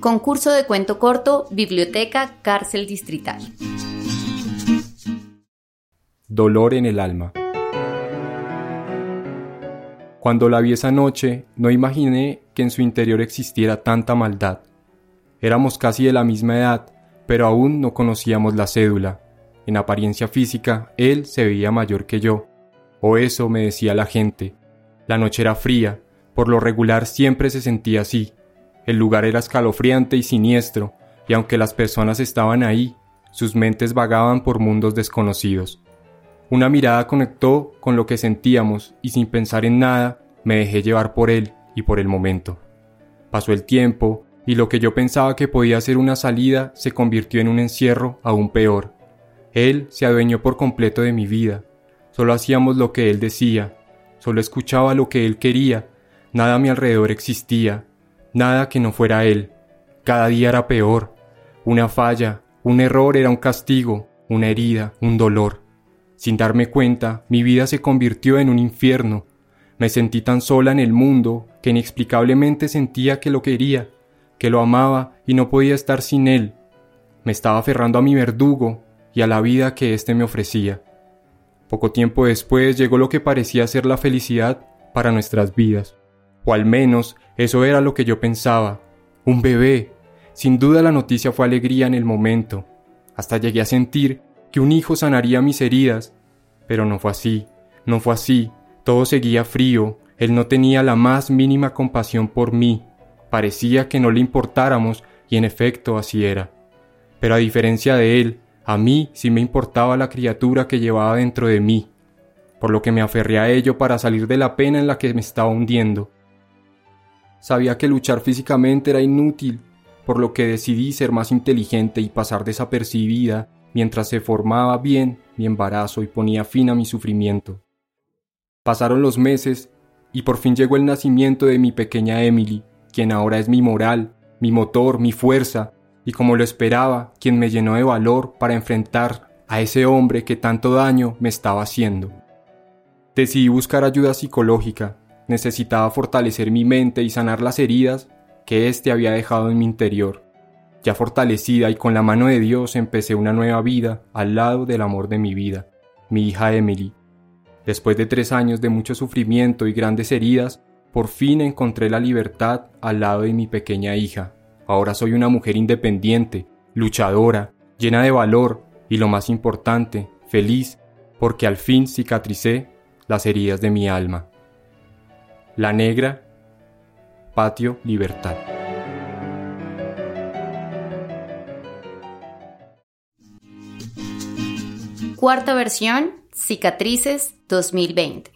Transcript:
Concurso de cuento corto, Biblioteca Cárcel Distrital. Dolor en el alma. Cuando la vi esa noche, no imaginé que en su interior existiera tanta maldad. Éramos casi de la misma edad, pero aún no conocíamos la cédula. En apariencia física, él se veía mayor que yo, o eso me decía la gente. La noche era fría, por lo regular siempre se sentía así. El lugar era escalofriante y siniestro, y aunque las personas estaban ahí, sus mentes vagaban por mundos desconocidos. Una mirada conectó con lo que sentíamos y sin pensar en nada me dejé llevar por él y por el momento. Pasó el tiempo y lo que yo pensaba que podía ser una salida se convirtió en un encierro aún peor. Él se adueñó por completo de mi vida. Solo hacíamos lo que él decía, solo escuchaba lo que él quería, nada a mi alrededor existía, nada que no fuera él. Cada día era peor. Una falla, un error era un castigo, una herida, un dolor. Sin darme cuenta, mi vida se convirtió en un infierno. Me sentí tan sola en el mundo que inexplicablemente sentía que lo quería, que lo amaba y no podía estar sin él. Me estaba aferrando a mi verdugo y a la vida que éste me ofrecía. Poco tiempo después llegó lo que parecía ser la felicidad para nuestras vidas. O al menos eso era lo que yo pensaba. Un bebé. Sin duda la noticia fue alegría en el momento. Hasta llegué a sentir que un hijo sanaría mis heridas. Pero no fue así. No fue así. Todo seguía frío. Él no tenía la más mínima compasión por mí. Parecía que no le importáramos y en efecto así era. Pero a diferencia de él, a mí sí me importaba la criatura que llevaba dentro de mí, por lo que me aferré a ello para salir de la pena en la que me estaba hundiendo. Sabía que luchar físicamente era inútil, por lo que decidí ser más inteligente y pasar desapercibida mientras se formaba bien mi embarazo y ponía fin a mi sufrimiento. Pasaron los meses y por fin llegó el nacimiento de mi pequeña Emily, quien ahora es mi moral, mi motor, mi fuerza, y como lo esperaba, quien me llenó de valor para enfrentar a ese hombre que tanto daño me estaba haciendo. Decidí buscar ayuda psicológica Necesitaba fortalecer mi mente y sanar las heridas que éste había dejado en mi interior. Ya fortalecida y con la mano de Dios empecé una nueva vida al lado del amor de mi vida, mi hija Emily. Después de tres años de mucho sufrimiento y grandes heridas, por fin encontré la libertad al lado de mi pequeña hija. Ahora soy una mujer independiente, luchadora, llena de valor y lo más importante, feliz, porque al fin cicatricé las heridas de mi alma. La Negra, Patio Libertad. Cuarta versión, Cicatrices 2020.